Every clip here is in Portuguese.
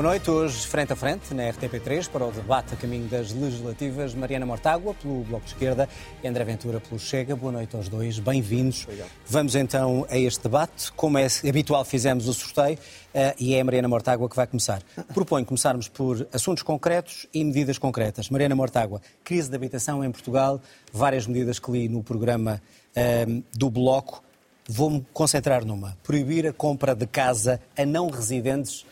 Boa noite. Hoje, frente a frente, na RTP3, para o debate a caminho das legislativas, Mariana Mortágua, pelo Bloco de Esquerda, e André Ventura, pelo Chega. Boa noite aos dois. Bem-vindos. Vamos então a este debate. Como é habitual, fizemos o sorteio uh, e é a Mariana Mortágua que vai começar. Proponho começarmos por assuntos concretos e medidas concretas. Mariana Mortágua, crise de habitação em Portugal, várias medidas que li no programa uh, do Bloco. Vou-me concentrar numa. Proibir a compra de casa a não residentes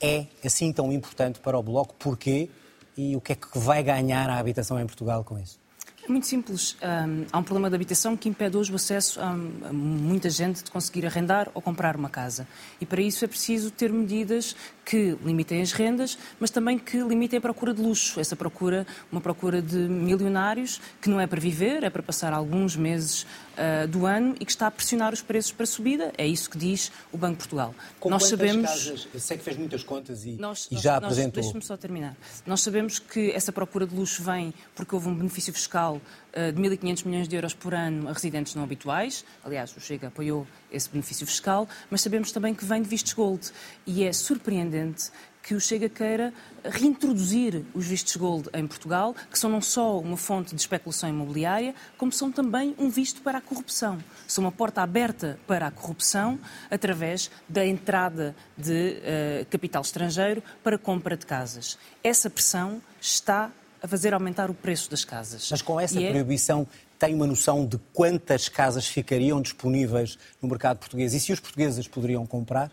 é assim tão importante para o Bloco? Porquê? E o que é que vai ganhar a habitação em Portugal com isso? É muito simples. Um, há um problema de habitação que impede hoje o acesso a, a, muita gente de conseguir arrendar ou comprar uma casa. E para isso é preciso ter medidas que limitem as rendas, mas também que limitem a procura de luxo. Essa procura, uma procura de milionários, que não é para viver, é para passar alguns meses uh, do ano e que está a pressionar os preços para subida. É isso que diz o Banco de Portugal. Com nós sabemos. Casas, eu sei que fez muitas contas e, nós, e já nós, apresentou. Deixe-me só terminar. Nós sabemos que essa procura de luxo vem porque houve um benefício fiscal uh, de 1.500 milhões de euros por ano a residentes não habituais. Aliás, o Chega apoiou esse benefício fiscal, mas sabemos também que vem de vistos gold. E é surpreendente que o Chega queira reintroduzir os vistos gold em Portugal, que são não só uma fonte de especulação imobiliária, como são também um visto para a corrupção. São uma porta aberta para a corrupção através da entrada de uh, capital estrangeiro para compra de casas. Essa pressão está a fazer aumentar o preço das casas. Mas com essa e proibição é... tem uma noção de quantas casas ficariam disponíveis no mercado português e se os portugueses poderiam comprar?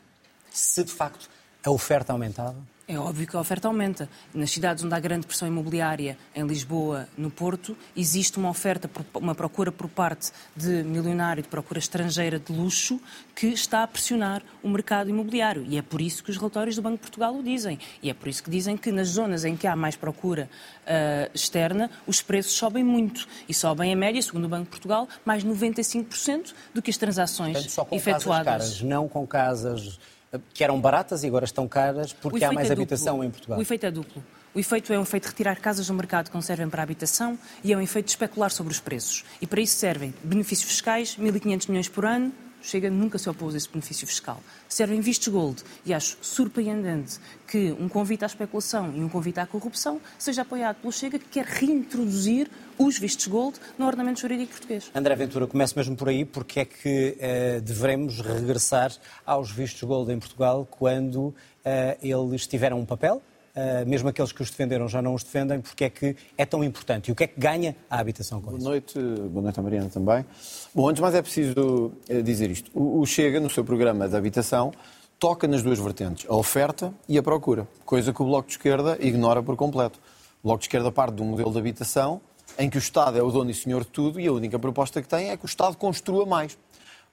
Se de facto a oferta aumentava? É óbvio que a oferta aumenta. Nas cidades onde há grande pressão imobiliária, em Lisboa, no Porto, existe uma oferta, uma procura por parte de milionário, de procura estrangeira de luxo, que está a pressionar o mercado imobiliário. E é por isso que os relatórios do Banco de Portugal o dizem. E é por isso que dizem que nas zonas em que há mais procura uh, externa, os preços sobem muito. E sobem, em média, segundo o Banco de Portugal, mais 95% do que as transações Portanto, só com efetuadas. Casas caras, não com casas que eram baratas e agora estão caras porque há mais é habitação em Portugal. O efeito é duplo. O efeito é um efeito de retirar casas do mercado que não servem para a habitação e é um efeito de especular sobre os preços. E para isso servem benefícios fiscais, 1.500 milhões por ano, Chega nunca se opôs a esse benefício fiscal. Servem vistos gold e acho surpreendente que um convite à especulação e um convite à corrupção seja apoiado pelo Chega, que quer reintroduzir os vistos gold no ordenamento jurídico português. André Ventura, começo mesmo por aí, porque é que uh, devemos regressar aos vistos gold em Portugal quando uh, eles tiveram um papel, mesmo aqueles que os defenderam já não os defendem, porque é que é tão importante? E o que é que ganha a habitação com boa isso? Noite, boa noite a Mariana também. Bom, antes de mais é preciso eh, dizer isto. O Chega, no seu programa de habitação, toca nas duas vertentes, a oferta e a procura, coisa que o Bloco de Esquerda ignora por completo. O Bloco de Esquerda parte de um modelo de habitação em que o Estado é o dono e senhor de tudo e a única proposta que tem é que o Estado construa mais.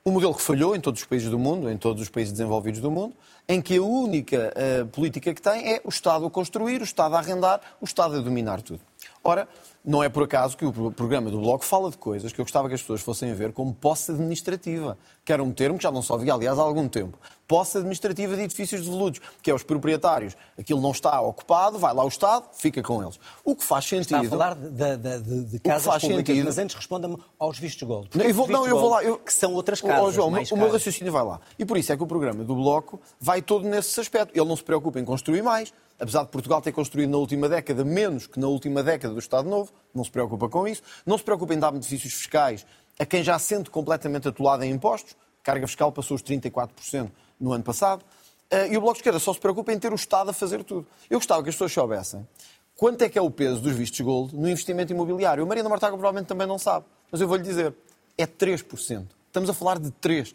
Um modelo que falhou em todos os países do mundo, em todos os países desenvolvidos do mundo, em que a única uh, política que tem é o Estado a construir, o Estado a arrendar, o Estado a dominar tudo. Ora, não é por acaso que o programa do Bloco fala de coisas que eu gostava que as pessoas fossem ver como posse administrativa, que era um termo que já não só havia, aliás, há algum tempo. Posse administrativa de edifícios devolutos, que é os proprietários. Aquilo não está ocupado, vai lá o Estado, fica com eles. O que faz sentido... Está a falar de, de, de, de casas públicas, sentido... mas antes responda-me aos vistos gold. Não, eu vou, não, eu vou lá... Eu... Que são outras casas, oh, João, o meu raciocínio vai lá. E por isso é que o programa do Bloco vai todo nesse aspecto. Ele não se preocupa em construir mais, apesar de Portugal ter construído na última década menos que na última década do Estado Novo, não se preocupa com isso, não se preocupa em dar benefícios fiscais a quem já sente completamente atolado em impostos, a carga fiscal passou os 34% no ano passado, eh, e o Bloco de Esquerda só se preocupa em ter o Estado a fazer tudo. Eu gostava que as pessoas soubessem quanto é que é o peso dos vistos gold no investimento imobiliário. O Mariana Mortágua provavelmente também não sabe, mas eu vou-lhe dizer, é 3%. Estamos a falar de 3%.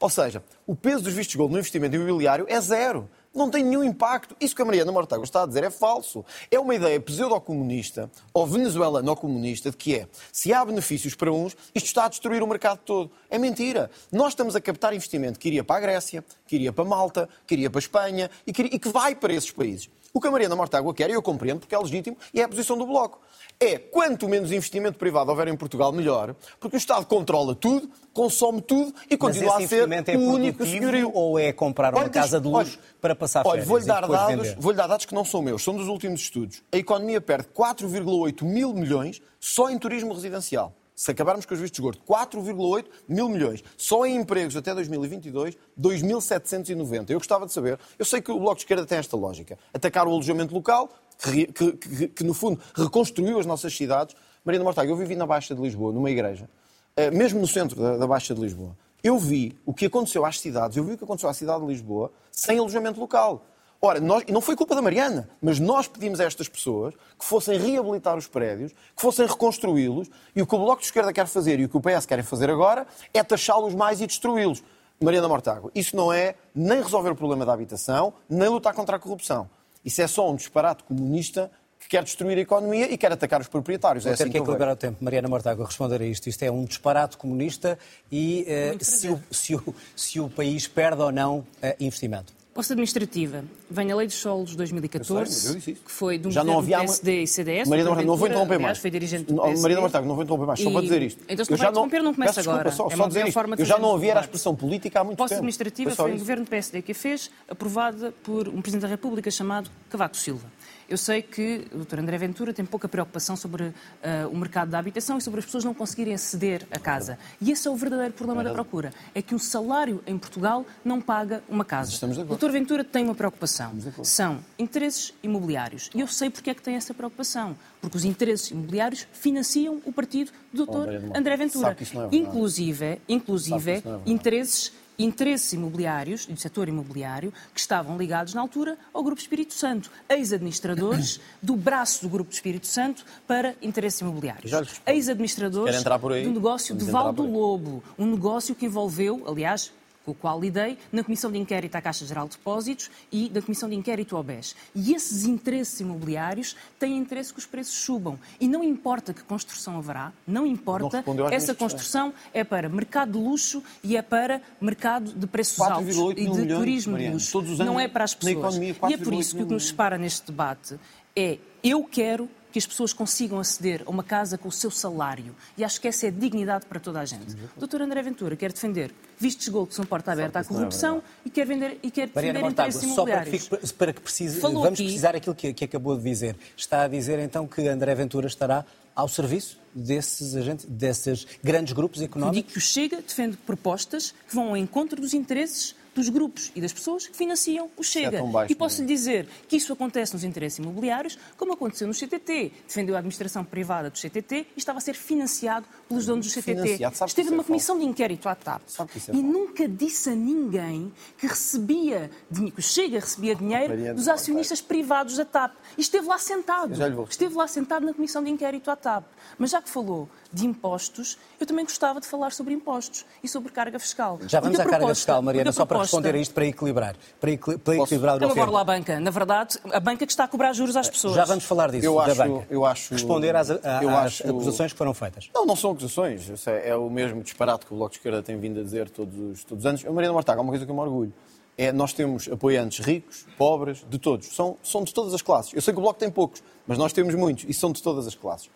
Ou seja, o peso dos vistos gold no investimento imobiliário é zero não tem nenhum impacto. Isso que a Mariana Mortágua está a dizer é falso. É uma ideia pseudo-comunista ou venezuelano-comunista de que é, se há benefícios para uns, isto está a destruir o mercado todo. É mentira. Nós estamos a captar investimento que iria para a Grécia, que iria para Malta, que iria para a Espanha e que, e que vai para esses países. O que a Mariana Mortágua quer, e eu compreendo porque é legítimo, e é a posição do Bloco é quanto menos investimento privado houver em Portugal, melhor, porque o Estado controla tudo, consome tudo e continua a ser é o único senhorio. Ou é comprar uma olha, casa de luxo olha, para passar férias? Olha, vou-lhe dar, dados, vou dar dados que não são meus, são dos últimos estudos. A economia perde 4,8 mil milhões só em turismo residencial. Se acabarmos com os vistos gordos, 4,8 mil milhões. Só em empregos até 2022, 2.790. Eu gostava de saber, eu sei que o Bloco de Esquerda tem esta lógica, atacar o alojamento local, que, que, que, que no fundo reconstruiu as nossas cidades. Marina Mortágua, eu vivi na Baixa de Lisboa, numa igreja, eh, mesmo no centro da, da Baixa de Lisboa. Eu vi o que aconteceu às cidades, eu vi o que aconteceu à cidade de Lisboa sem alojamento local. Ora, nós, e não foi culpa da Mariana, mas nós pedimos a estas pessoas que fossem reabilitar os prédios, que fossem reconstruí-los, e o que o Bloco de Esquerda quer fazer e o que o PS querem fazer agora é taxá-los mais e destruí-los. Mariana Mortágua, isso não é nem resolver o problema da habitação, nem lutar contra a corrupção. Isso é só um disparate comunista que quer destruir a economia e quer atacar os proprietários. Vou é ter assim que equilibrar o tempo. Mariana Mortágua, responder a isto. Isto é um disparate comunista e eh, se, o, se, o, se o país perde ou não eh, investimento. Posse administrativa. Vem a Lei dos Solos de 2014, Eu sei, eu disse isso. que foi de um Já não governo havia uma- PSD e CDS. Marina Dr. Mortágua, não vou interromper mais. foi dirigente do PSD. Marina Mortágua, não vou interromper mais, só E- para dizer isto. Então, se Eu não vai interromper, não começa agora. Desculpa, só, É só dizer forma de Eu já não ouvia a expressão política há muito Posse tempo. administrativa Foi um governo PSD que a fez, aprovada por um Presidente da República chamado Cavaco Silva. Eu sei que o Dr. André Ventura tem pouca preocupação sobre ah, o mercado da habitação e sobre as pessoas não conseguirem aceder à casa. E esse é o verdadeiro problema da procura. É que um salário em Portugal não paga uma casa. Estamos de O acordo. Dr. Ventura tem uma preocupação. São interesses imobiliários. E eu sei porque é que tem essa preocupação. Porque os interesses imobiliários financiam o partido do Dr. André Ventura. é inclusive, inclusive é interesses interesses imobiliários, do setor imobiliário, que estavam ligados na altura ao Grupo Espírito Santo, ex-administradores do braço do Grupo Espírito Santo para interesses imobiliários. Ex-administradores do negócio de Vamos entrar Val do por aí. Lobo, um negócio que envolveu, aliás, o qual lidei, na Comissão de Inquérito à Caixa Geral de Depósitos e da Comissão de Inquérito ao BES. E esses interesses imobiliários têm interesse que os preços subam. E não importa que construção haverá, não importa, às essa construção é para mercado de luxo e é para mercado de preços altos 4,8 e de milhões, turismo Mariana, de luxo. não é para as pessoas. economia, e é 4,8 por isso que o que nos separa neste debate é eu quero que as pessoas consigam aceder a uma casa com o seu salário. E acho que essa é dignidade para toda a gente. Doutor André Ventura quer defender vistos de gold que são porta aberta à é corrupção e quer, vender, e quer defender Mariana interesses só para que, imobiliários. fique- para que precise, Falou vamos aqui- precisar aquilo que, que acabou de dizer. Está a dizer então que André Ventura estará ao serviço desses agentes, desses grandes grupos económicos? digo que o Chega defende propostas que vão ao encontro dos interesses dos grupos e das pessoas que financiam o Chega. tão baixo, e posso lhe dizer que isso acontece nos interesses imobiliários, como aconteceu no CTT. Defendeu a administração privada do CTT e estava a ser financiado pelos donos do CTT. Esteve é numa comissão de inquérito à TAP Sabe que isso é e falso. nunca disse a ninguém que recebia dinheiro, que o Chega recebia dinheiro Mariana, dos acionistas privados da TAP. E esteve lá sentado. Esteve lá sentado na comissão de inquérito à TAP. Mas já que falou de impostos, eu também gostava de falar sobre impostos e sobre carga fiscal. Já vamos à a carga proposta- fiscal, Mariana, a só para proposta- responder a isto, para equilibrar. Para, equili- para equilibrar o Então agora lá a banca. Na verdade, a banca que está a cobrar juros às pessoas. Já vamos falar disso, Eu da acho- banca. eu acho- Responder às, a- eu às acho- acusações que foram feitas. Não, não são acusações. Isso é, o mesmo disparate que o Bloco de Esquerda tem vindo a dizer todos os, todos os anos. A Mariana Mortágua, uma coisa que eu me orgulho. É, nós temos apoiantes ricos, pobres, de todos. São, são de todas as classes. Eu sei que o Bloco tem poucos, mas nós temos muitos e são de todas as classes.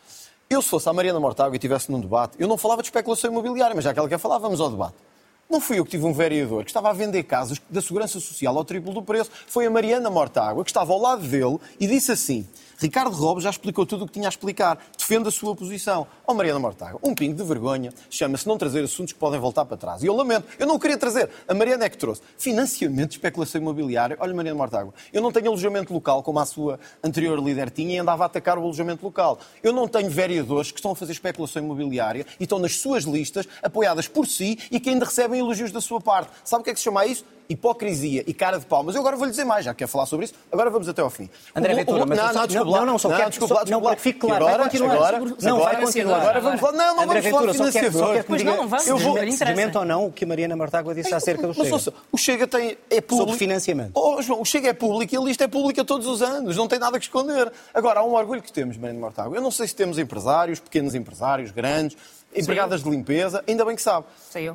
Eu, se fosse a Mariana Mortágua e estivesse num debate, eu não falava de especulação imobiliária, mas já que ela quer falar, vamos ao debate. Não fui eu que tive um vereador que estava a vender casas da Segurança Social ao triplo do preço. Foi a Mariana Mortágua, que estava ao lado dele e disse assim: Ricardo Robes já explicou tudo o que tinha a explicar. Defende a sua posição. Ó Mariana Mortágua, um pingo de vergonha chama-se não trazer assuntos que podem voltar para trás. E eu lamento, eu não queria trazer. A Mariana é que trouxe. Financiamento de especulação imobiliária. Olha, Mariana Mortágua, eu não tenho alojamento local como a sua anterior líder tinha e andava a atacar o alojamento local. Eu não tenho vereadores que estão a fazer especulação imobiliária e estão nas suas listas, apoiadas por si e que ainda recebem elogios da sua parte. Sabe o que é que se chama isso? Hipocrisia e cara de pau. Mas eu agora vou-lhe dizer mais, já quer falar sobre isso, agora vamos até ao fim. André O- o- Ventura, mas não, só- não, desculpa não, lá. não, só quero- desculpa só- lá, desculpa não, lá. para que fique claro, agora, vai continuar. Agora, Não, vai agora, continuar. Agora vamos falar. Não, não André vamos falar Ventura, de só quer, só financiador. Pois diga não, vamos, eu vou- não desmente ou não o que a Mariana Mortágua disse acerca do Mas, Chega. o Chega tem, é público. Sobre financiamento. Oh, João, o Chega é público e a lista é pública todos os anos. Não tem nada que esconder. Agora, há um orgulho que temos, Mariana Mortágua. Eu não sei se temos empresários, pequenos empresários, grandes, empregadas de limpeza. Ainda bem que sabe.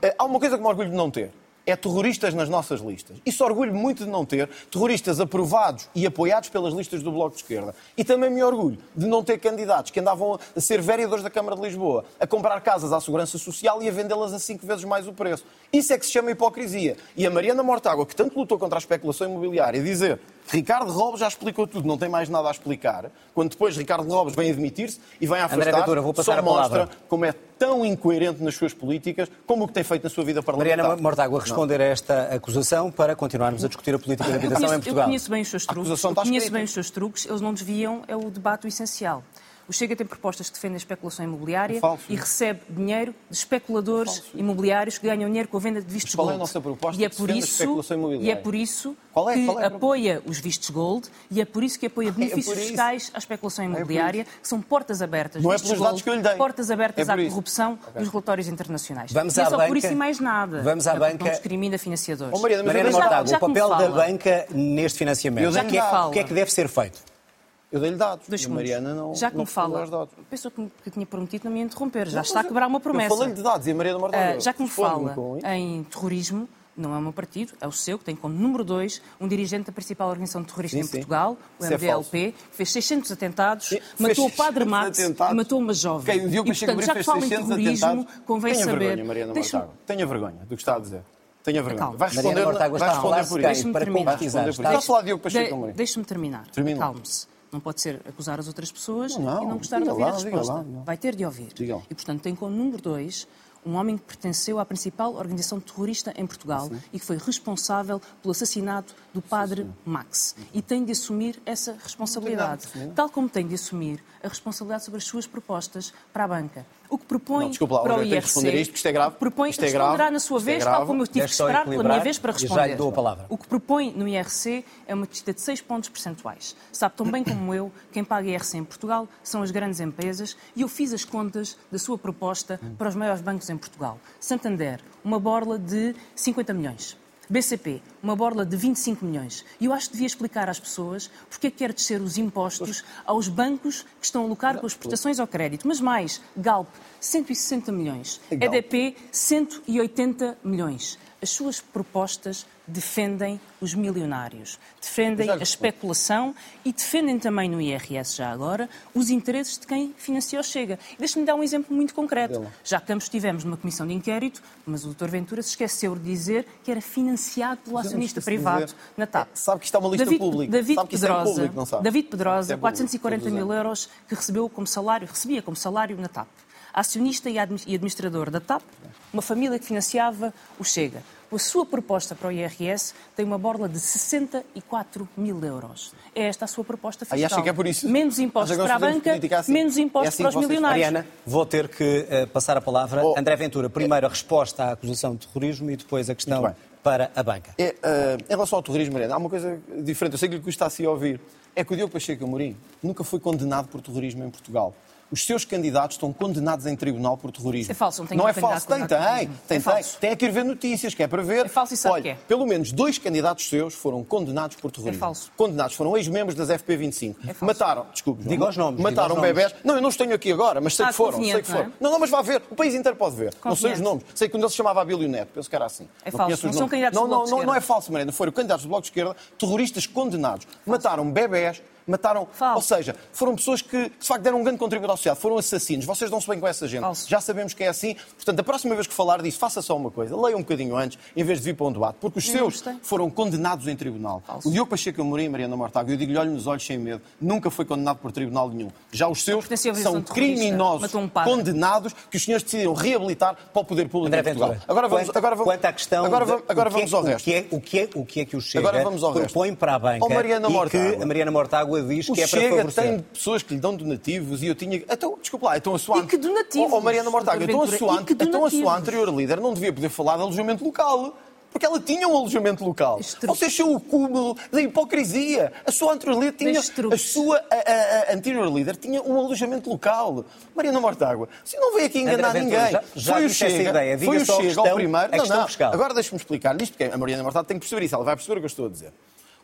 Eh, Há uma coisa que me orgulho de não ter. É terroristas nas nossas listas. Isso orgulho muito de não ter terroristas aprovados e apoiados pelas listas do Bloco de Esquerda. E também me orgulho de não ter candidatos que andavam a ser vereadores da Câmara de Lisboa, a comprar casas à Segurança Social e a vendê-las a cinco vezes mais o preço. Isso é que se chama hipocrisia. E a Mariana Mortágua, que tanto lutou contra a especulação imobiliária, dizer Ricardo Robles já explicou tudo, não tem mais nada a explicar. Quando depois Ricardo Robles vem admitir-se e vem a afastar, André Ventura, vou passar só a palavra. mostra como é tão incoerente nas suas políticas como o que tem feito na sua vida parlamentar. Mariana Mortágua, responder a esta acusação para continuarmos a discutir a política de Eu habitação conheço, em eu Portugal. conheço bem os seus truques. Eu conheço bem os seus truques. Eles não desviam, é o debate essencial. O Chega tem propostas que defendem a especulação imobiliária É falso. e recebe dinheiro de especuladores imobiliários que ganham dinheiro com a venda de vistos Mas qual é a gold. nossa proposta e é por isso especulação imobiliária? E é por isso Qual é- que qual é apoia os vistos gold e é por isso que apoia benefícios por isso. fiscais à especulação por imobiliária, que são portas abertas. Não é pelos dados gold, que eu lhe dei. Portas abertas É por à corrupção dos relatórios internacionais. Vamos e é à só por banca. isso e mais nada. Vamos à É banca. Não discrimina financiadores. Oh, Mariana, Mariana Mortágua, o papel da banca neste financiamento. É, o que é que deve ser feito? Eu dei-lhe dados. Dois e a. Mariana não. Já que não me fala, dados. pensou que, me- que tinha prometido não me interromper. Já Não, está a quebrar uma Eu promessa. falei de dados e a Mariana Mortágua. Ah, já que me fala em terrorismo, não é o meu partido, é o seu, que tem como número dois um dirigente da principal organização terrorista Sim, em sim. Portugal, o Isso é MDLP, que fez 600 atentados, Sim, matou o padre 600 Max atentados. e matou uma jovem. Ok, o Diogo e, portanto, já que fala em 600 terrorismo, atentados. convém Tenha saber... vergonha, Mariana Deixa-me- Mortágua. Tenha vergonha do que está a dizer. Tenha vergonha. Calma. Vai Mariana responder, Mortágua vai está a responder falar-se por quem? isso. Deixa-me para terminar. concretizar. Vai Está- responder por isso. Está a falar de Diogo Pacheco De- Amorim. Deixe-me terminar. Termina. Calme-se. Não pode ser acusar as outras pessoas Não, e não gostar de ouvir lá, a resposta. lá, não. Vai ter de ouvir. E, portanto, tem como número dois um homem que pertenceu à principal organização terrorista em Portugal e que foi responsável pelo assassinato do padre Max. E tem de assumir essa responsabilidade. Tal como tem de assumir a responsabilidade sobre as suas propostas para a banca. O que propõe Não, desculpa lá, para o IRC... responder isto, porque isto é grave. propõe, Isto é responderá grave. na sua é vez, grave. tal como eu tive que esperar pela minha vez para e já lhe responder. dou a palavra. O que propõe no IRC é uma descida de 6 pontos percentuais. Sabe tão bem como eu, quem paga IRC em Portugal são as grandes empresas e eu fiz as contas da sua proposta para os maiores bancos em Portugal. Santander, uma borla de 50 milhões. BCP, uma borla de 25 milhões. E eu acho que devia explicar às pessoas porque é que quer descer os impostos aos bancos que estão a lucrar com as prestações ao crédito. Mas mais, Galp, 160 milhões. EDP, 180 milhões. As suas propostas defendem os milionários, defendem a especulação e defendem também no IRS, já agora, os interesses de quem financia o Chega. Deixe-me dar um exemplo muito concreto. Já que ambos estivemos numa comissão de inquérito, mas o Dr. Ventura se esqueceu de dizer que era financiado pelo acionista privado na TAP. É, sabe que isto é uma lista David, pública. David Sabe é Pedrosa, público, não sabe? David Pedrosa, é público, 440 todos mil euros que recebeu como salário, recebia como salário na TAP. Acionista e e administrador da TAP, uma família que financiava o Chega. A sua proposta para o IRS tem uma borla de 64 mil euros. É esta a sua proposta fiscal. Aí acha que é por isso? Menos impostos para a banca, assim. menos É impostos assim para os milionários. Mariana, vou ter que eh, passar a palavra. Oh. André Ventura, primeiro a resposta à acusação de terrorismo e depois a questão para a banca. É, eh, em relação ao terrorismo, Mariana, há uma coisa diferente. Eu sei que lhe custa assim a ouvir. É que o Diogo Pacheco Amorim nunca foi condenado por terrorismo em Portugal. Os seus candidatos estão condenados em tribunal por terrorismo. Isso é falso, não tem Não é falso, tem, tem. Tem, É tem. falso. Tem que ir ver notícias, que é para ver. É falso e sabe Olha, que é. pelo menos dois candidatos seus foram condenados por terrorismo. É falso. Condenados, foram ex-membros das FP25. É falso. Mataram, desculpe, Diga os nomes, Mataram diga os nomes. bebés. Não, eu não os tenho aqui agora, mas sei Ah, que foram. Sei que foram. não é? Não, não, mas vá ver. O país inteiro pode ver. Não sei os nomes. Sei que um deles se chamava Abílio Neto. Penso que era assim. É Não falso. os Não são candidatos não, do Bloco não, de não, não é Esquerda. falso, Mariana. Foram candidatos do Bloco de Esquerda, terroristas condenados. Mataram bebés, mataram. Falso. Ou seja, foram pessoas que, de facto, deram um grande contributo à sociedade. Foram assassinos. Vocês dão-se bem com essa gente. Falso. Já sabemos que é assim. Portanto, a próxima vez que falar disso, faça só uma coisa. Leia um bocadinho antes, em vez de vir para um debate. Porque os não seus gostei. foram condenados em tribunal. Falso. O Diogo Pacheco Amorim e Mariana Mortágua, eu digo-lhe, olhe nos olhos sem medo, nunca foi condenado por tribunal nenhum. Já os seus são criminosos, um condenados, que os senhores decidiram reabilitar para o poder público André em Portugal. Ventura, Agora vamos, quanto, agora vamos, quanto à questão agora vamos, agora o que é- vamos ao o resto. que é- O que é o que é que o Chega Agora vamos ao resto. propõe para a banca Mariana e que Mortágua. a Mariana Mortágua diz O que é para Chega favorecer. tem pessoas que lhe dão donativos e eu tinha. Então, desculpa lá, então a sua. E que donativos, Oh, oh, Mariana Mortágua, então a, sua, então a sua anterior líder não devia poder falar de alojamento local. Porque ela tinha um alojamento local. Você achou o cúmulo da hipocrisia. A sua anterior líder tinha. A sua a, a- a anterior líder tinha um alojamento local. Mariana Mortágua, você não veio aqui enganar André ninguém. já- já foi o Chega, ideia. Diga foi o Chega questão- ao primeiro. Não, não. fiscal. Agora deixe-me explicar isto, porque a Mariana Mortágua tem que perceber isso. Ela vai perceber o que eu estou a dizer.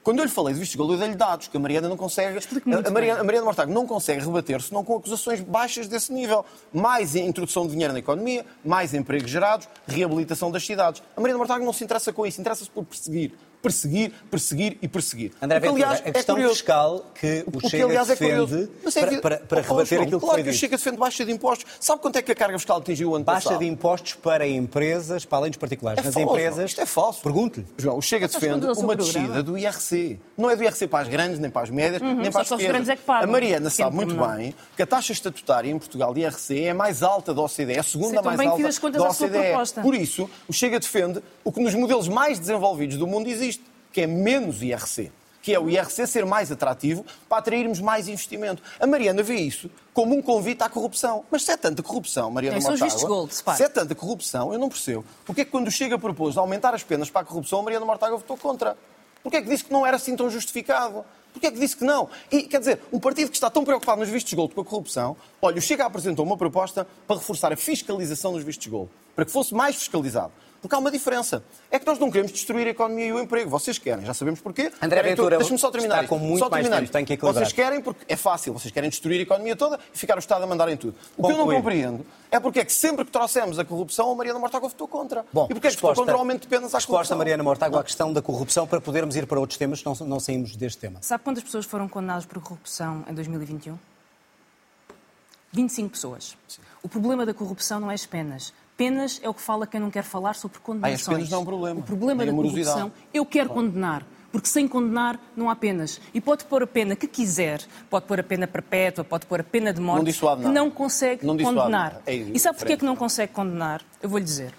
Quando eu lhe falei de vistos de eu dei-lhe dados, que a Mariana não consegue. A Mariana, a Mariana Mortágua não consegue rebater senão com acusações baixas desse nível. Mais introdução de dinheiro na economia, mais empregos gerados, reabilitação das cidades. A Mariana Mortágua não se interessa com isso, interessa-se por perseguir. Perseguir, perseguir e perseguir. André Porque, Ventura, aliás, a questão é curioso. fiscal que o, O que, Chega aliás, é defende é para, que- para, para Oh, rebater João, aquilo que claro foi que o. Chega defende baixa de impostos. Sabe quanto é que a carga fiscal atingiu o ano Baixa passado? de impostos para empresas, para além dos particulares. É Nas falso, empresas. Isto é falso. Pergunto-lhe. João, o Chega defende uma descida do IRC. Não é do IRC para as grandes, nem para as médias, nem para as pequenas. grandes é que pagam. A Mariana sabe muito pormenor. bem que a taxa estatutária em Portugal de IRC é a mais alta da OCDE, é a segunda mais que alta fiz as contas da OCDE. Por isso, o Chega defende o que nos modelos mais desenvolvidos do mundo existe, que é menos IRC. Que é o IRC ser mais atrativo para atrairmos mais investimento. A Mariana vê isso como um convite à corrupção. Mas se é tanta corrupção, Mariana Tem Mortágua, gold, se é tanta corrupção, eu não percebo. Porque é que quando o Chega propôs aumentar as penas para a corrupção, a Mariana Mortágua votou contra? Porque é que disse que não era assim tão justificado? Porque é que disse que não? E, quer dizer, um partido que está tão preocupado nos vistos gold com a corrupção, olha, o Chega apresentou uma proposta para reforçar a fiscalização dos vistos gold, para que fosse mais fiscalizado. Porque há uma diferença. É que nós não queremos destruir a economia e o emprego. Vocês querem, já sabemos porquê. André Querem Ventura Deixa-me só terminar. está com muito só mais terminar tempo, isto. tem que. Vocês querem porque é fácil. Vocês querem destruir a economia toda e ficar o Estado a mandar em tudo. O que eu não compreendo é porque é que sempre que trouxemos a corrupção, a Mariana Mortágua votou contra. Bom, e porque é que votou resposta- contra o aumento de penas à Resposta, corrupção? Mariana Mortágua, à questão da corrupção, para podermos ir para outros temas, não, não saímos deste tema. Sabe quantas pessoas foram condenadas por corrupção em 2021? 25 pessoas. O problema da corrupção não é as penas. Penas é o que fala quem não quer falar sobre condenações. Ah, penas não é um problema. O problema Nem da corrupção, eu quero condenar. Porque sem condenar não há penas. E pode pôr a pena que quiser, pode pôr a pena perpétua, pode pôr a pena de morte, Não dissuade que nada. não consegue Não dissuade condenar. É e sabe porquê diferente. que não consegue condenar? Eu vou-lhe dizer.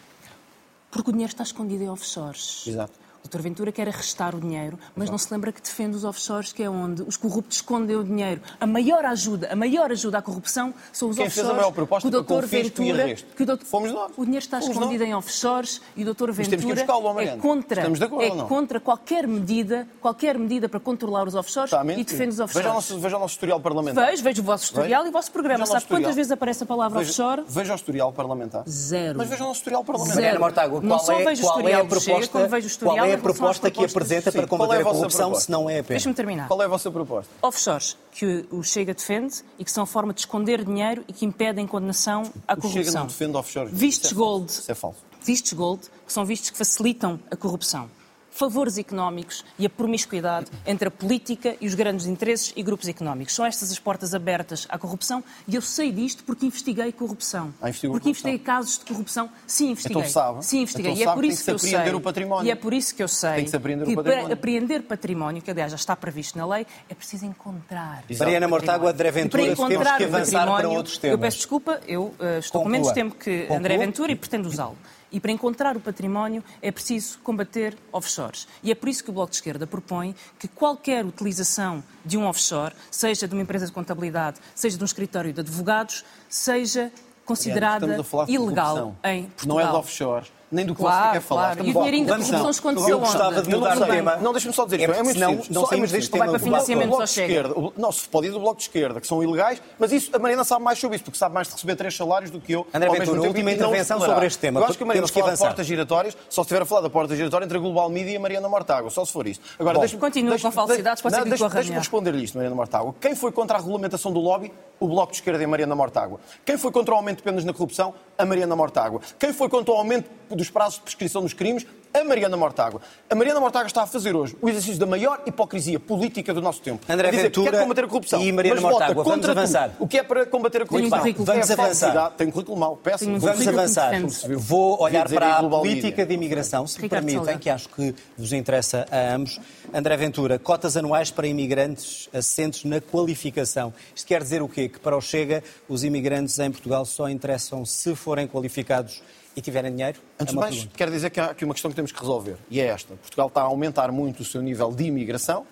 Porque o dinheiro está escondido em offshores. Exato. O Dr. Ventura quer arrestar o dinheiro, mas não se lembra que defende os offshores, que é onde os corruptos escondem o dinheiro. A maior ajuda, a maior ajuda à corrupção são os Quem fez a offshores. maior proposta que o Dr. e Ventura, que o Dr. Fomos nós. O dinheiro está Fomos escondido nós. em offshores e o Dr. Ir Ventura é contra, acordo é contra qualquer medida, qualquer medida para controlar os offshores e defende os Veja o offshores. nosso, veja o nosso historial parlamentar. Vejo, vejo o vosso historial e o vosso programa. Veja Sabe quantas historial. vezes aparece a palavra Veja, offshore? veja o historial parlamentar. Zero. Mas veja o nosso historial parlamentar. Zero. Não qual só é, vejo o qual é historial a do Chega, proposta, como vejo o historial qual é em a relação às proposta que apresenta Sim, para qual é a combater a corrupção, proposta? se não é a pena? Deixa-me terminar. Qual é a vossa proposta? offshores que o Chega defende e que são a forma de esconder dinheiro e que impedem condenação à O corrupção. Chega não defende offshore. Vistos Isso é gold. Isso é falso. Vistos gold, que são vistos que facilitam a corrupção. Favores económicos e a promiscuidade entre a política e os grandes interesses e grupos económicos. São estas as portas abertas à corrupção e eu sei disto porque investiguei corrupção. Ah, porque corrupção. investiguei casos de corrupção. Sim, investiguei. Então sabe. Sim, investiguei. Então e é por isso que que eu sei. o património. E é por isso que eu sei Tem que se apreender o que património. para apreender património, que aliás já está previsto na lei, é preciso encontrar. Mariana Mortágua, André E para Ventura, temos que o avançar para património, outros temas. eu peço desculpa, eu eh, estou com Conclua. menos tempo que Conclua. André Ventura e pretendo usá-lo. E para encontrar o património é preciso combater offshores. E é por isso que o Bloco de Esquerda propõe que qualquer utilização de um offshore, seja de uma empresa de contabilidade, seja de um escritório de advogados, seja considerada ilegal em Portugal. Não é de offshore, nem do que Claro, você quer falar. claro. E o a falar de dinheirinho da corrupção. corrupção esconde-se Eu gostava de mudar não sei. tema. Não, deixa-me só dizer É isto. É muito simples. não é saímos deste simples. tema para do bloco. financiamento O Bloco de. Esquerda, o- não, se pode ir do Bloco de Esquerda, que são ilegais, mas isso a Mariana sabe mais sobre isso, porque sabe mais de receber três salários do que eu. André Ventura, última não intervenção sobre este tema. Eu acho que a que fala de portas giratórias, só se estiver a falar da porta giratória entre a Global Media e a Mariana Mortágua, só se for isso. Agora, Bom, deixa-me- continua com falsidades, pode ser não, que melhor. responder-lhe isto, Mariana Mortágua. Quem foi contra a regulamentação do lobby? O Bloco de Esquerda e a Mariana Mortágua. Quem foi contra o aumento de penas na corrupção? A Mariana Mortágua. Quem foi contra o aumento dos prazos de prescrição dos crimes? A Mariana Mortágua. A Mariana Mortágua está a fazer hoje o exercício da maior hipocrisia política do nosso tempo. André a dizer que Ventura quer combater a corrupção, e Mariana Mortágua, vamos contra tudo. avançar. O que é para combater a corrupção? Tem um. É Vamos a avançar. Tem um currículo mau, péssimo. Um Vamos currículo avançar. Vou olhar para a política de imigração, se me permitem, que acho que vos interessa a ambos. André Ventura, cotas anuais para imigrantes assentes na qualificação. Isto quer dizer o quê? Que para o Chega, os imigrantes em Portugal só interessam se forem qualificados e tiverem dinheiro? Antes é de uma mais, pergunta. quero dizer que há aqui uma questão que temos que resolver, e é esta. Portugal está a aumentar muito o seu nível de imigração.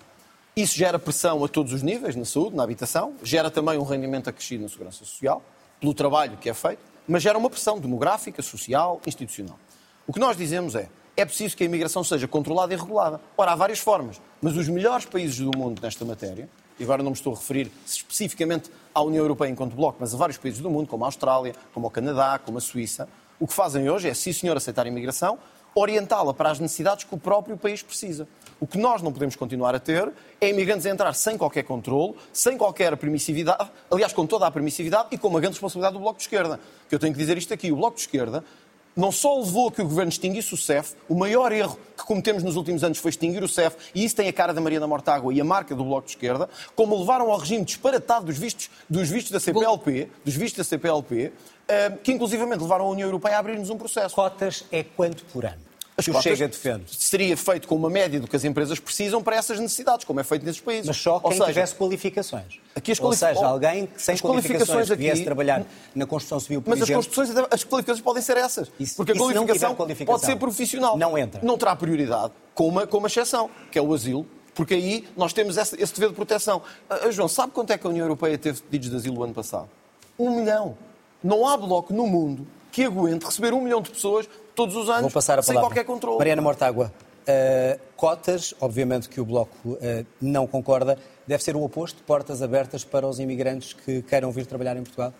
Isso gera pressão a todos os níveis, na saúde, na habitação, gera também um rendimento acrescido na segurança social, pelo trabalho que é feito, mas gera uma pressão demográfica, social, institucional. O que nós dizemos é, é preciso que a imigração seja controlada e regulada. Ora, há várias formas, mas os melhores países do mundo nesta matéria, e agora não me estou a referir especificamente à União Europeia enquanto bloco, mas a vários países do mundo, como a Austrália, como o Canadá, como a Suíça, o que fazem hoje é, sim senhor, aceitar a imigração, orientá-la para as necessidades que o próprio país precisa. O que nós não podemos continuar a ter é imigrantes a entrar sem qualquer controle, sem qualquer permissividade, aliás, com toda a permissividade e com uma grande responsabilidade do Bloco de Esquerda. Que eu tenho que dizer isto aqui, o Bloco de Esquerda não só levou a que o governo extinguisse o CEF, o maior erro que cometemos nos últimos anos foi extinguir o CEF, e isso tem a cara da Mariana Mortágua e a marca do Bloco de Esquerda, como levaram ao regime disparatado dos vistos, dos vistos da CPLP, dos vistos da CPLP, que inclusivamente levaram a União Europeia a abrir-nos um processo. Cotas é quanto por ano? As cotas Chega defende. Seria feito com uma média do que as empresas precisam para essas necessidades, como é feito nesses países. Mas só Ou quem seja, tivesse qualificações. Aqui as Ou qualifi- seja, alguém que sem as qualificações, que viesse aqui- trabalhar na construção civil, por Mas as exemplo, construções, as qualificações podem ser essas. Isso- porque a qualificação, qualificação? pode ser profissional. Não entra. Não terá prioridade, com uma, com uma exceção, que é o asilo. Porque aí nós temos esse, esse dever de proteção. Ah, João, sabe quanto é que a União Europeia teve pedidos de asilo o ano passado? Um milhão. Não há bloco no mundo que aguente receber um milhão de pessoas todos os anos Vou passar a sem palavra. qualquer controle. Mariana Mortágua, uh, cotas, obviamente que o Bloco uh, não concorda, deve ser o oposto, portas abertas para os imigrantes que queiram vir trabalhar em Portugal?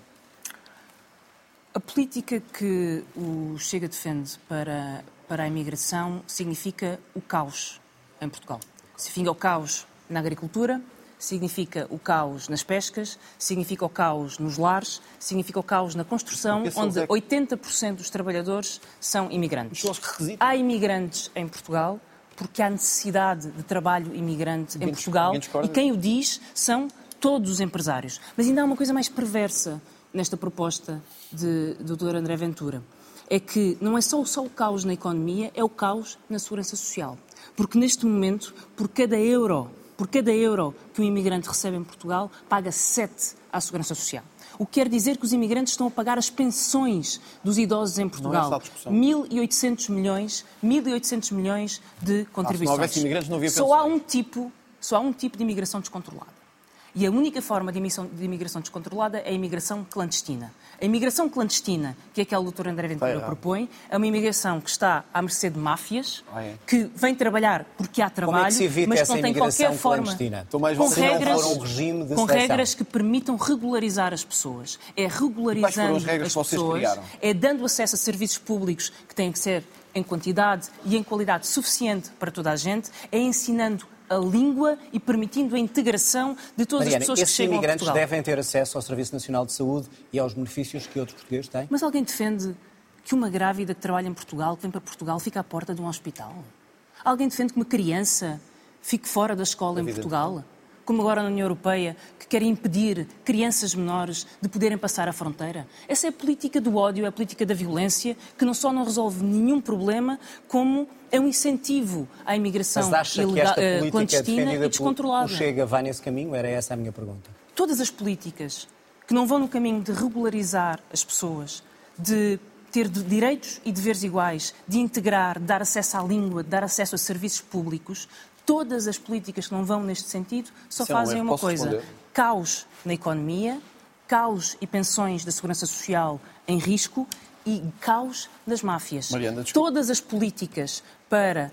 A política que o Chega defende para, para a imigração significa o caos em Portugal. Significa o caos na agricultura, significa o caos nas pescas, significa o caos nos lares, significa o caos na construção, onde os- 80% dos trabalhadores são imigrantes. Há imigrantes em Portugal porque há necessidade de trabalho imigrante em Portugal e quem o diz são todos os empresários. Mas ainda há uma coisa mais perversa nesta proposta de, do Dr. André Ventura. É que não é só, só o caos na economia, é o caos na segurança social. Porque neste momento, por cada euro, por cada euro que um imigrante recebe em Portugal, paga 7 à segurança social. O que quer dizer que os imigrantes estão a pagar as pensões dos idosos em Portugal. a discussão. 1.800 milhões, 1.800 milhões de contribuições. houvesse imigrantes, não havia Só há pensões. um tipo, só há um tipo de imigração descontrolada. E a única forma de imigração, de imigração descontrolada é a imigração clandestina. A imigração clandestina, que é aquela que o Dr. André Ventura propõe, é uma imigração que está à mercê de máfias, Ah, é? que vem trabalhar porque há é trabalho, evita mas que não tem qualquer forma. Então, com regras, um regime de com regras que permitam regularizar as pessoas. É regularizando as pessoas, é dando acesso a serviços públicos que têm que ser em quantidade e em qualidade suficiente para toda a gente, é ensinando a língua e permitindo a integração de todas Mariana, as pessoas que chegam a imigrantes Portugal. devem ter acesso ao Serviço Nacional de Saúde e aos benefícios que outros portugueses têm? Mas alguém defende que uma grávida que trabalha em Portugal, que vem para Portugal, fica à porta de um hospital? Alguém defende que uma criança fique fora da escola em Portugal? Como agora na União Europeia, que quer impedir crianças menores de poderem passar a fronteira? Essa é a política do ódio, é a política da violência, que não só não resolve nenhum problema, como é um incentivo à imigração ilegal- eh, política clandestina e descontrolada. o Chega vai nesse caminho? Era essa a minha pergunta. todas as políticas que não vão no caminho de regularizar as pessoas, de ter direitos e deveres iguais, de integrar, de dar acesso à língua, de dar acesso a serviços públicos, todas as políticas que não vão neste sentido só Isso é fazem erro. uma coisa: responder? caos na economia, caos e pensões da segurança social em risco e caos das máfias. Mariana. Todas as políticas para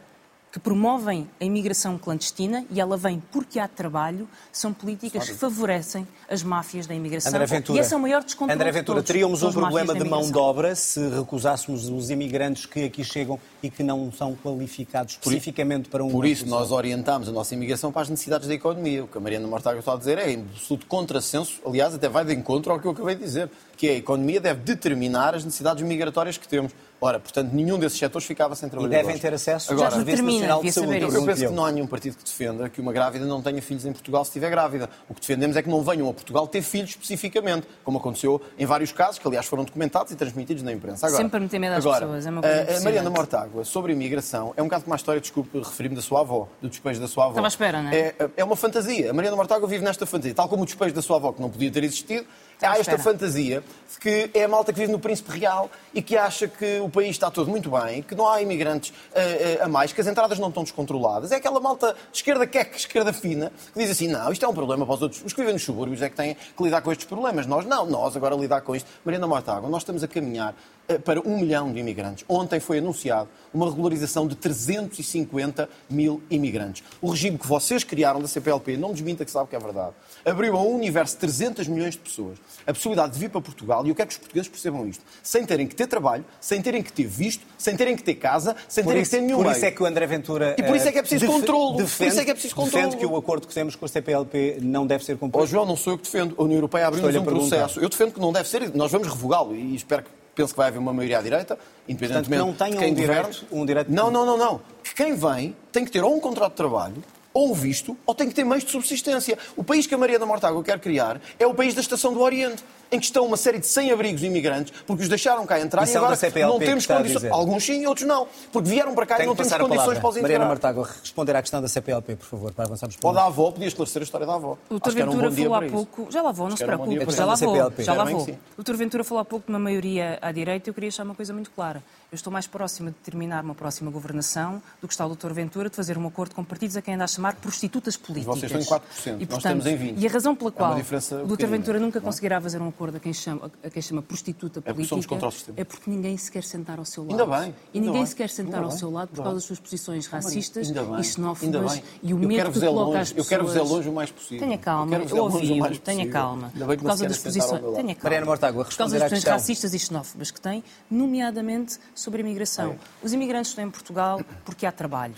que promovem a imigração clandestina e ela vem porque há trabalho, são políticas que favorecem as máfias da imigração. André Ventura, e esse é o maior descontrole André de Ventura, todos, teríamos um problema da de mão de obra se recusássemos os imigrantes que aqui chegam e que não são qualificados especificamente para um Por isso, nós orientamos a nossa imigração para as necessidades da economia. O que a Mariana Mortágua está a dizer é em absoluto contrassenso, aliás, até vai de encontro ao que eu acabei de dizer, que é a economia deve determinar as necessidades migratórias que temos. Ora, portanto, nenhum desses setores ficava sem E trabalhadores. devem ter acesso Agora, ao Serviço determina, Nacional de Saúde. Eu, penso que não há nenhum partido que defenda que uma grávida não tenha filhos em Portugal se estiver grávida. O que defendemos é que não venham a Portugal ter filhos especificamente, como aconteceu em vários casos, que aliás foram documentados e transmitidos na imprensa. Agora, Sempre meter medo às agora, pessoas, é uma coisa a- a Mariana impressionante. Mortágua, sobre imigração, é um bocado como a história, desculpe, referi-me da sua avó, do despejo da sua avó. Estava à espera, não é? É, é uma fantasia. A Mariana Mortágua vive nesta fantasia. Tal como o despejo da sua avó, que não podia ter existido, há esta fantasia de que é a malta que vive no Príncipe Real e que acha que o país está tudo muito bem, que não há imigrantes eh, a mais, que as entradas não estão descontroladas. É aquela malta de esquerda queque, esquerda fina, que diz assim, não, isto é um problema para os outros. Os que vivem nos subúrbios é que têm que lidar com estes problemas. Nós não, nós agora lidar com isto. Mariana Mortágua, nós estamos a caminhar para um milhão de imigrantes. Ontem foi anunciado uma regularização de 350 mil imigrantes. O regime que vocês criaram da CPLP, não desminta que sabe que é verdade, abriu a um universo de 300 milhões de pessoas a possibilidade de vir para Portugal, e eu quero que os portugueses percebam isto, sem terem que ter trabalho, sem terem que ter visto, sem terem que ter casa, sem Por terem isso, que ter nenhum por meio. isso é que o André Ventura. E por isso é que é preciso eh, defe- controlo. Por Defende, isso é que é preciso defende controlo. que o acordo que temos com a CPLP não deve ser cumprido. João, não sou eu que defendo. A União Europeia Estou-lhe um processo. Eu defendo que não deve ser, nós vamos revogá-lo e espero que penso que vai haver uma maioria à direita, independentemente Portanto, não tenham de quem um direito- governe. um direito- Não, não, não, não. Que quem vem tem que ter ou um contrato de trabalho, ou um visto, ou tem que ter meios de subsistência. O país que a Maria da Mortágua quer criar é o país da Estação do Oriente, em que estão uma série de 100 abrigos imigrantes, porque os deixaram cá entrar e é da agora CPLP não temos condições. Alguns sim, outros não. Porque vieram para cá e não temos condições palavra. para os entrar. Mariana Mortágua, responder à questão da CPLP, por favor, para avançarmos para Ou da avó, podia esclarecer a história da avó. O um Ventura dia falou há pouco, já lá vou, não se um preocupe, para já lá vou, já lá vou. O Dr. Ventura falou há pouco de uma maioria à direita, eu queria deixar uma coisa muito clara. Eu estou mais próxima de terminar uma próxima governação do que está o Dr. Ventura de fazer um acordo com partidos a quem anda a chamar prostitutas políticas. Vocês estão em 4%, E, nós portanto, estamos em 20%. E a razão pela É qual diferença o Dr. pequenina, Ventura nunca é? conseguirá fazer um acordo a quem chama, a quem chama prostituta porque política é porque ninguém se quer sentar ao seu lado. Ainda bem, E ninguém bem, se quer sentar ao bem, seu lado por causa bem. das suas posições racistas bem, e xenófobas e o medo que coloca longe, às eu pessoas. quero vê-lo longe o mais possível. Tenha calma, eu vê-lo longe o ouvi-o, mais tenha calma. Por causa das posições, tenha calma. Mariana Mortágua, Por causa das posições racistas e xenófobas que tem, nomeadamente sobre a imigração. Os imigrantes estão em Portugal porque há trabalho.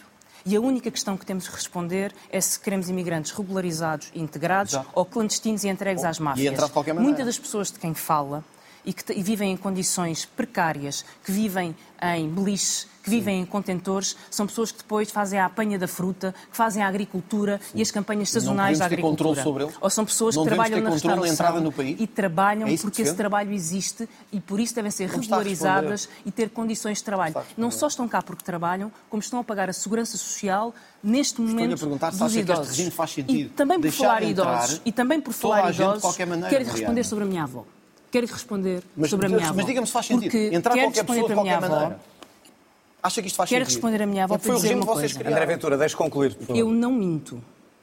E a única questão que temos de responder é se queremos imigrantes regularizados e integrados Exato. ou clandestinos e entregues às máfias. entrar de qualquer maneira. Muitas das pessoas de quem fala e que e vivem em condições precárias, que vivem em beliches, que vivem em contentores, são pessoas que depois fazem a apanha da fruta, que fazem a agricultura e as campanhas sazonais da agricultura. sobre eles? Ou são pessoas Não que trabalham na na restauração país? e trabalham É porque esse trabalho existe e por isso devem ser Não regularizadas e ter condições de trabalho. Não só estão cá porque trabalham, como estão a pagar a segurança social neste momento dos idosos. E também por falar entrar idosos, e também por falar idosos, quero responder sobre a minha avó. Quero responder Mas- sobre a minha avó. mas diga-me se faz sentido. Porque Entrar quero qualquer responder pessoa de para qualquer avó. maneira. Acha que isto faz Quero sentido? responder a minha avó É para Foi o dizer uma vocês coisa. André Ventura, deixe concluir, por favor. Eu não minto.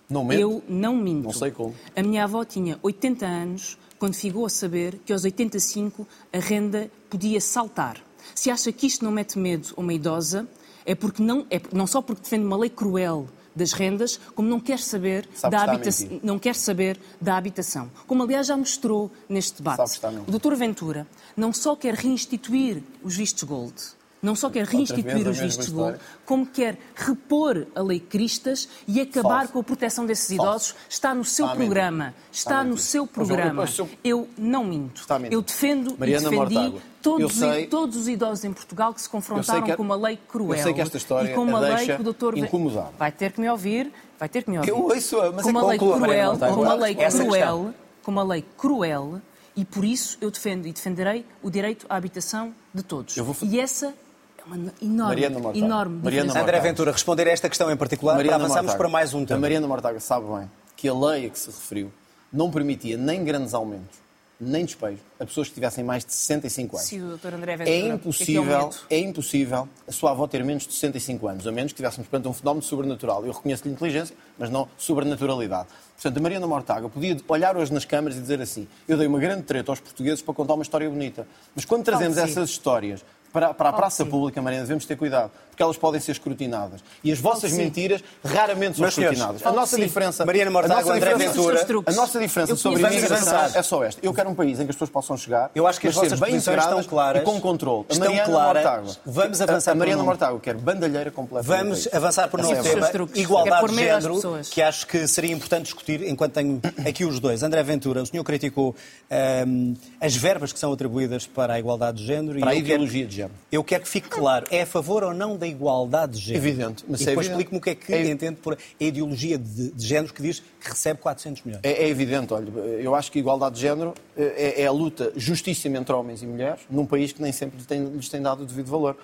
Não mente? Eu não minto. Não sei como. A minha avó tinha 80 anos quando ficou a saber que aos 85 a renda podia saltar. Se acha que isto não mete medo a uma idosa, é porque não, é não só porque defende uma lei cruel das rendas, como não quer saber Sabe da que está a habitação, mentir. não quer saber da habitação. Como aliás já mostrou neste debate. O Dr. Ventura não só quer reinstituir os vistos gold, não só quer reinstituir os vistos gold, história. como quer repor a lei Cristas e acabar Falso. com a proteção desses Falso. idosos. Está no seu Está programa. Está Está no seu programa. eu não minto. Eu defendo Mariana e defendi Mortágua, todos, sei- todos os idosos em Portugal que se confrontaram que- com uma lei cruel. eu sei que esta história e com uma lei que o doutor incomodada. vai ter que me ouvir, vai ter que me ouvir. Eu ouço-a, mas com é uma lei cruel, com uma lei questão. cruel, com uma lei cruel e por isso eu defendo e defenderei o direito à habitação de todos. Eu vou E essa é uma enorme, Mariana Mortágua. enorme Mariana. André. Ventura, responder a esta questão em particular, para avançarmos Mortágua. para mais um A tema. Mariana Mortágua sabe bem que a lei a que se referiu não permitia nem grandes aumentos, nem despejo a pessoas que tivessem mais de 65 anos. Sim, o Dr. André É Ventura, é é impossível, medo? é impossível a sua avó ter menos de 65 anos, a menos que tivéssemos perante um fenómeno sobrenatural. Eu reconheço-lhe inteligência, mas não sobrenaturalidade. Portanto, a Mariana Mortágua podia olhar hoje nas câmaras e dizer assim: eu dei uma grande treta aos portugueses para contar uma história bonita. Mas quando trazemos Claro essas histórias para, para a praça sim. pública, Mariana, devemos ter cuidado, porque elas podem ser escrutinadas. E as vossas sim. mentiras raramente são senhores, escrutinadas. A claro que nossa sim. diferença. Mariana a Mortágua, nossa André Ventura. A nossa diferença sobre a imigração avançar. é só esta. Eu quero um país em que as pessoas possam chegar, Eu acho que mas as vossas ser bem estão integradas claras. e com controle. A Estão Mariana claras. Mortágua. Vamos A- avançar A Mariana por um- Mortágua quer bandalheira completa. Vamos avançar para um é a tema. Quer igualdade pôr de género, que acho que seria importante discutir enquanto tenho aqui os dois. André Ventura, o senhor criticou ehm, as verbas que são atribuídas para a igualdade de género. Para a e quero- ideologia de género. Eu quero que fique claro, é a favor ou não da igualdade de género? Evidente, mas e é depois evidente. explique-me o que é que É- entende por a ideologia de, de género que diz que recebe 400 milhões. É, é evidente, olha, eu acho que a igualdade de género eh, é, é a luta justíssima entre homens e mulheres num país que nem sempre lhes tem, lhes tem dado o devido valor.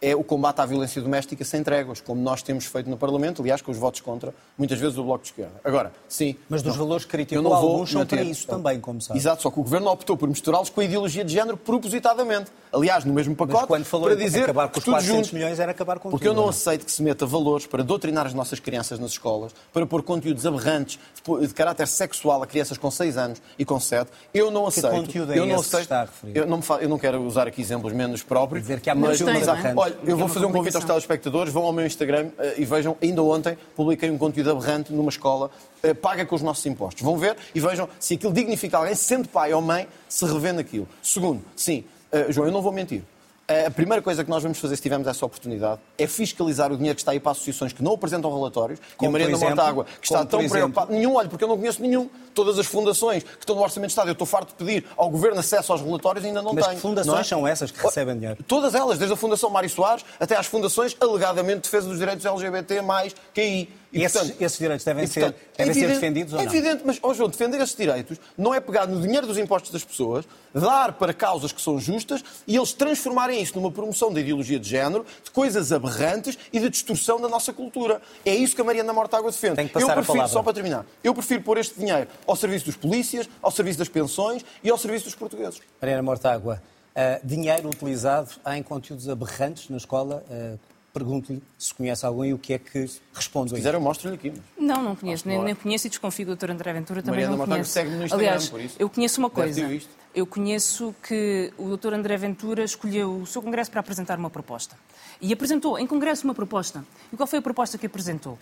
É o combate à violência doméstica sem tréguas, como nós temos feito no Parlamento, aliás, com os votos contra, muitas vezes, do Bloco de Esquerda. Agora, sim. Mas dos não, valores que criticou, eu não vou alguns são manter- para isso também, como sabe. Exato, só que o Governo optou por misturá-los com a ideologia de género propositadamente. Aliás, no mesmo pacote, Mas quando falou para dizer acabar com os que tudo 400 junto. milhões era acabar com Porque eu tudo, não não é? aceito que se meta valores para doutrinar as nossas crianças nas escolas, para pôr conteúdos aberrantes de caráter sexual a crianças com 6 anos e com 7. Eu não aceito. conteúdo é eu não esse que aceito. está a referir? Eu não, me fa- eu não quero usar aqui exemplos menos próprios. Dizer que há mas, mas. Olha, eu vou fazer um convite aos telespectadores, vão ao meu Instagram eh, e vejam, ainda ontem publiquei um conteúdo aberrante numa escola, eh, paga com os nossos impostos. Vão ver e vejam se aquilo dignifica alguém, sendo pai ou mãe, se revê naquilo. Segundo, sim, eh, João, eu não vou mentir. A primeira coisa que nós vamos fazer, se tivermos essa oportunidade, é fiscalizar o dinheiro que está aí para associações que não apresentam relatórios. Como, e a Mariana? Mortágua, que está tão preocupada. Nenhum, olha, porque eu não conheço nenhum. Todas as fundações que estão no Orçamento de Estado, eu estou farto de pedir ao Governo acesso aos relatórios e ainda não Mas tenho. que fundações não é? são essas que recebem dinheiro? Todas elas, desde a Fundação Mário Soares até às fundações alegadamente de defesa dos direitos LGBT mais QI. E esses- esses direitos devem e, ser- devem ser defendidos ou é não? evidente, mas, ó João, defender esses direitos não é pegar no dinheiro dos impostos das pessoas, dar para causas que são justas e eles transformarem isso numa promoção da ideologia de género, de coisas aberrantes e de distorção da nossa cultura. É isso que a Mariana Mortágua defende. Tem que passar eu a prefiro, palavra. só para terminar, eu prefiro pôr este dinheiro ao serviço dos polícias, ao serviço das pensões e ao serviço dos portugueses. Mariana Mortágua, ah, dinheiro utilizado em conteúdos aberrantes na escola. ah, Pergunto-lhe se conhece algum e o que é que responde Se a quiser, eu mostro-lhe aqui. mas- Não, não conheço, nem, nem conheço e desconfio do Dr. André Ventura, também Mariana não Mortágua conheço. segue-me no Instagram, Aliás, por isso. eu conheço uma coisa. Eu conheço que o Dr. André Ventura escolheu o seu congresso para apresentar uma proposta. E apresentou em congresso uma proposta. E qual foi a proposta que apresentou?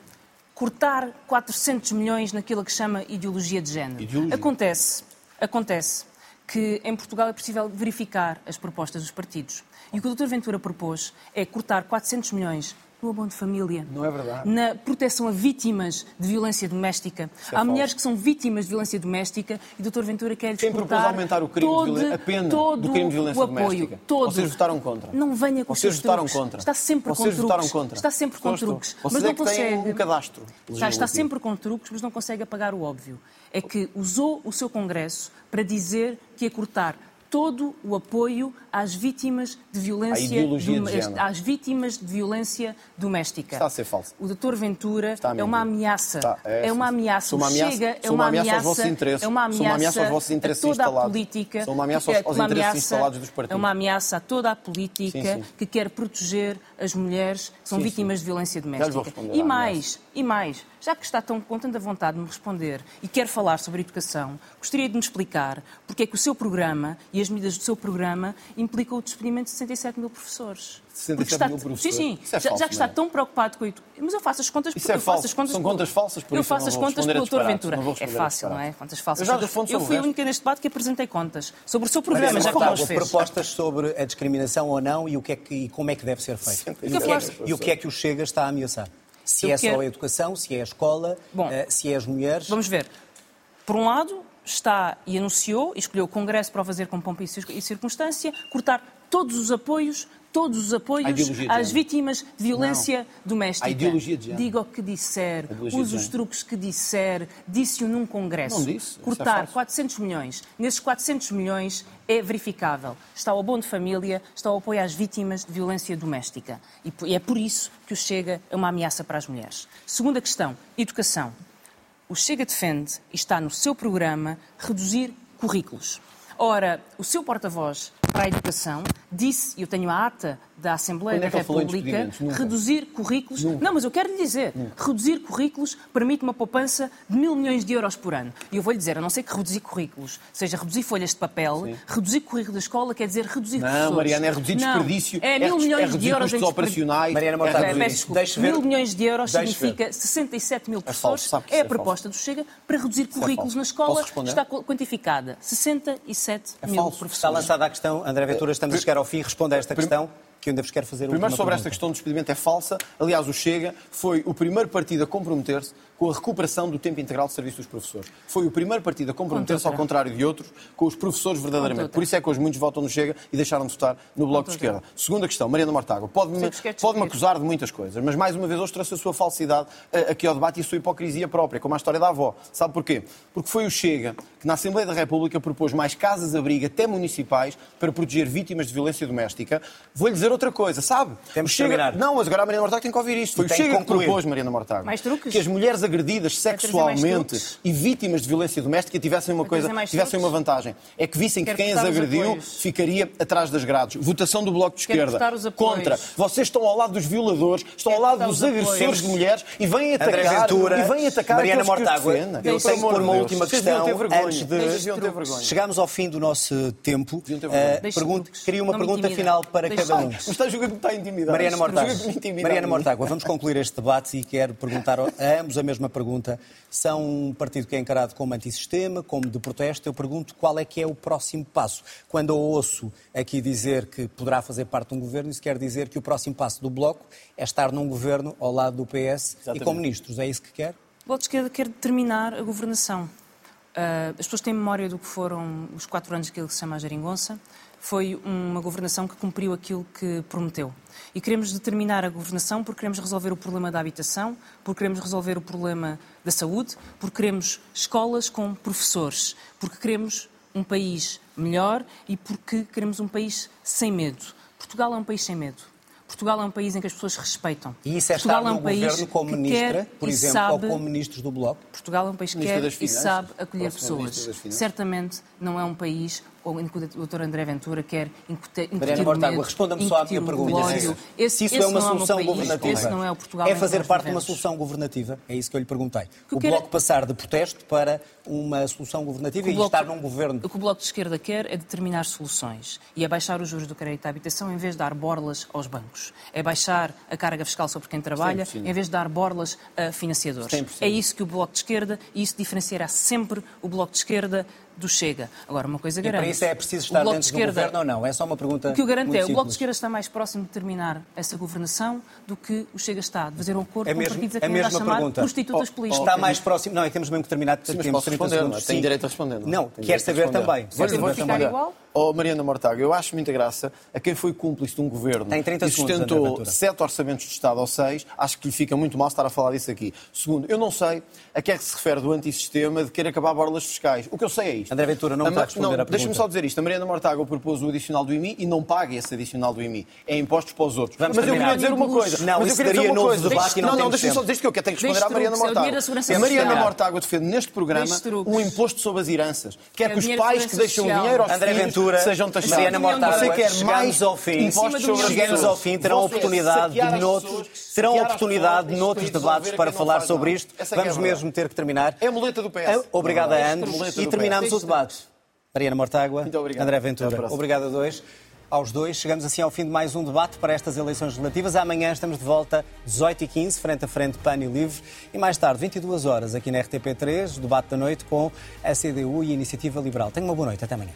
Cortar 400 milhões naquilo que chama ideologia de género. Ideologia. Acontece, acontece que em Portugal é possível verificar as propostas dos partidos. E o que o Dr. Ventura propôs é cortar 400 milhões no abono de família. Não é verdade. Na proteção a vítimas de violência doméstica. é Há falso. mulheres que são vítimas de violência doméstica e o Dr. Ventura quer Quem propôs aumentar o crime de todo, violência- a pena todo do crime de violência o apoio, doméstica? Todo. Vocês votaram contra. Não venha com os Vocês seus votaram truques. contra. Está sempre Vocês com votaram truques. contra. Está sempre com Estou, truques. Vocês mas não é consegue. um cadastro Está, está sempre com truques, mas não consegue apagar o óbvio. É que usou o seu Congresso para dizer que ia cortar todo o apoio às vítimas de violência de dom- às vítimas de violência doméstica. Está a ser falso. O Dr. Ventura é uma ameaça. Está, é, é uma ameaça. Uma ameaça- Chega é uma ameaça aos vossos interesses. É uma ameaça, aos vossos interesses a toda instalados. a política. Sou uma ameaça aos- aos uma interesses ameaça- instalados dos partidos. É uma ameaça a toda a política Sim, sim. que quer proteger as mulheres que são Sim, vítimas de violência doméstica. E mais, e mais, já que está tão, com tanta vontade de me responder e quer falar sobre educação, gostaria de me explicar porque é que o seu programa e as medidas do seu programa implicam o despedimento de 67 mil professores. 67 Porque está- mil professores? Sim, sim. É já, falso, já que está é? tão preocupado com a educação. Mas eu faço as contas porque é eu faço as contas São pelo- contas falsas, por Eu isso faço as contas pelo Dr. Ventura. É fácil, não é? Contas falsas. Eu já respondo eu fui a única neste debate que apresentei contas. Sobre o seu programa, já que fez. propostas sobre a discriminação ou não e, o que é que, e como é que deve ser feito. Sempre E o, que é, que- e o que é que o Chega está a ameaçar? Se Eu é só quero- a educação, se é a escola, Bom, eh, se é as mulheres. Vamos ver. Por um lado, está e anunciou, e escolheu o Congresso para o fazer com pompa e circunstância, cortar todos os apoios, todos os apoios às vítimas de violência doméstica. À ideologia de género. Diga o que disser, use os truques que disser, disse-o num Congresso. Não disse, é Cortar falso. 400 milhões. Nesses 400 milhões é verificável. Está o abono de família, está o apoio às vítimas de violência doméstica. E e é por isso que o Chega é uma ameaça para as mulheres. Segunda questão, educação. O Chega defende, e está no seu programa, reduzir currículos. Ora, o seu porta-voz para a educação disse, eu tenho a ata da Assembleia Quando é da em República? Nunca. reduzir currículos. Não, mas eu quero lhe dizer, reduzir currículos permite uma poupança de mil milhões de euros por ano. E eu vou lhe dizer, a não ser que reduzir currículos seja reduzir folhas de papel, reduzir currículo da escola quer dizer reduzir Não, professores. Mariana, é reduzir Não, desperdício, É é mil reduzir- milhões é de euros custos em operacionais. Mariana É Mortágua, deixe ver- Mil milhões de euros deixe significa 67 mil professores. falso, sabe que é a é proposta do Chega para reduzir currículos falso. na escola. Está quantificada 67 É mil falso. professores. Está lançada a questão, André Ventura, estamos a chegar ao fim. Responda a esta questão, que ainda vos quero fazer Primeiro, sobre esta pergunta. questão do despedimento é falsa. Aliás, o Chega foi o primeiro partido a comprometer-se com a recuperação do tempo integral de serviço dos professores. Foi o primeiro partido a comprometer-se, ao contrário de outros, com os professores verdadeiramente. Por isso é que hoje muitos votam no Chega e deixaram de votar no Bloco de. Esquerda. Segunda questão, Mariana Mortágua. Pode-me pode acusar de muitas coisas, mas mais uma vez hoje trouxe a sua falsidade eh, aqui ao debate e a sua hipocrisia própria, como a história da avó. Sabe porquê? Porque foi o Chega que na Assembleia da República propôs mais casas-abrigo, até municipais, para proteger vítimas de violência doméstica. Vou-lhe dizer outra coisa, sabe? Temos O que terminar. Não, mas agora a Mariana Mortágua tem que ouvir isto. Foi o Chega que propôs, Mariana Mortágua, que as mulheres agredidas sexualmente e vítimas de violência doméstica tivessem uma coisa, tivessem uma vantagem. É que vissem que quem as agrediu ficaria atrás das grades. Votação do Bloco de Esquerda. Contra. Vocês estão ao lado dos violadores, estão ao lado dos agressores de mulheres e vêm atacar, André Ventura, e vêm atacar Mariana Mortágua, eu tenho que pôr uma última questão antes de chegarmos ao fim do nosso tempo. Eh, truques. queria uma pergunta final para cada um. Mas está a jogar que me está a intimidar. Mariana. Mortágua, vamos concluir este debate e quero perguntar a ambos a mesma mesma pergunta. São um partido que é encarado como antissistema, como de protesto. Eu pergunto qual é que é o próximo passo. Quando eu ouço aqui dizer que poderá fazer parte de um governo, isso quer dizer que o próximo passo do Bloco é estar num governo ao lado do PS Exatamente. e com ministros. É isso que quer? O Bloco de Esquerda quer determinar a governação. Uh, as pessoas têm memória do que foram os quatro anos que ele se chama a Geringonça. Foi uma governação que cumpriu aquilo que prometeu. E queremos determinar a governação porque queremos resolver o problema da habitação, porque queremos resolver o problema da saúde, porque queremos escolas com professores, porque queremos um país melhor e porque queremos um país sem medo. Portugal é um país sem medo. Portugal é um país em que as pessoas respeitam. E isso é Portugal estar no é um governo como ministra, por exemplo, sabe... ou como ministros do Bloco? Portugal é um país que quer e sabe acolher pessoas. Certamente não é um país ou o Dr. André Ventura quer incutir Mariana Mortágua, responda-me só à minha pergunta. Esse, se isso é uma solução é governativa, esse não é, o Portugal é fazer parte de uma solução governativa? É isso que eu lhe perguntei. O, o Bloco passar de protesto para uma solução governativa e estar num governo... O que o Bloco de Esquerda quer é determinar soluções e é baixar os juros do crédito à habitação em vez de dar borlas aos bancos. É baixar a carga fiscal sobre quem trabalha em vez de dar borlas a financiadores. 100%. É isso que o Bloco de Esquerda, e isso diferenciará sempre o Bloco de Esquerda do Chega. Agora, uma coisa garante. E para isso é preciso estar dentro de esquerda, do governo ou não? É só uma pergunta. O que o garante é o Bloco de Esquerda está mais próximo de terminar essa governação do que o Chega está, de fazer um acordo é com mesmo, partidos a quem é está a chamar pergunta. prostitutas oh, políticas. Está mais próximo. Não, é que temos mesmo que terminar. Sim, posso responder, segundos. Tem direito a responder. Não, não quer saber também. Saber ficar igual? Oh, Mariana Mortágua, eu acho muita graça a quem foi cúmplice de um governo Tem 30 e sustentou sete orçamentos de Estado ou seis, acho que lhe fica muito mal estar a falar disso aqui. Segundo, eu não sei a que é que se refere do antissistema de querer acabar borlas fiscais. O que eu sei é isto. André Ventura não a, está a responder não, a pergunta. Deixa-me só dizer isto. A Mariana Mortágua propôs o adicional do IMI e não paga esse adicional do IMI. É impostos para os outros. Vamos mas terminar. eu queria dizer uma coisa. Não, mas eu queria dizer uma coisa. Debate não, não, não deixa-me só dizer isto que eu quero. Tenho que responder à Mariana Mortágua. A Mariana Mortágua defende neste programa um imposto sobre as heranças. Quer que os pais que deixam dinheiro aos filhos sejam taxados. Mariana Mortágua, você quer mais ao fim, chegamos ao fim, terão oportunidade de noutros, terão oportunidade noutros debates para falar sobre isto. Vamos mesmo ter que terminar. É a muleta do PS. Obrigado a ambos e terminamos o debate. Mariana Mortágua, André Ventura. Obrigado a dois aos dois. Chegamos assim ao fim de mais um debate para estas eleições legislativas. Amanhã estamos de volta, 18h15, frente a frente, PAN e Livre. E mais tarde, 22 horas, aqui na RTP3, debate da noite com a CDU e a Iniciativa Liberal. Tenha uma boa noite. Até amanhã.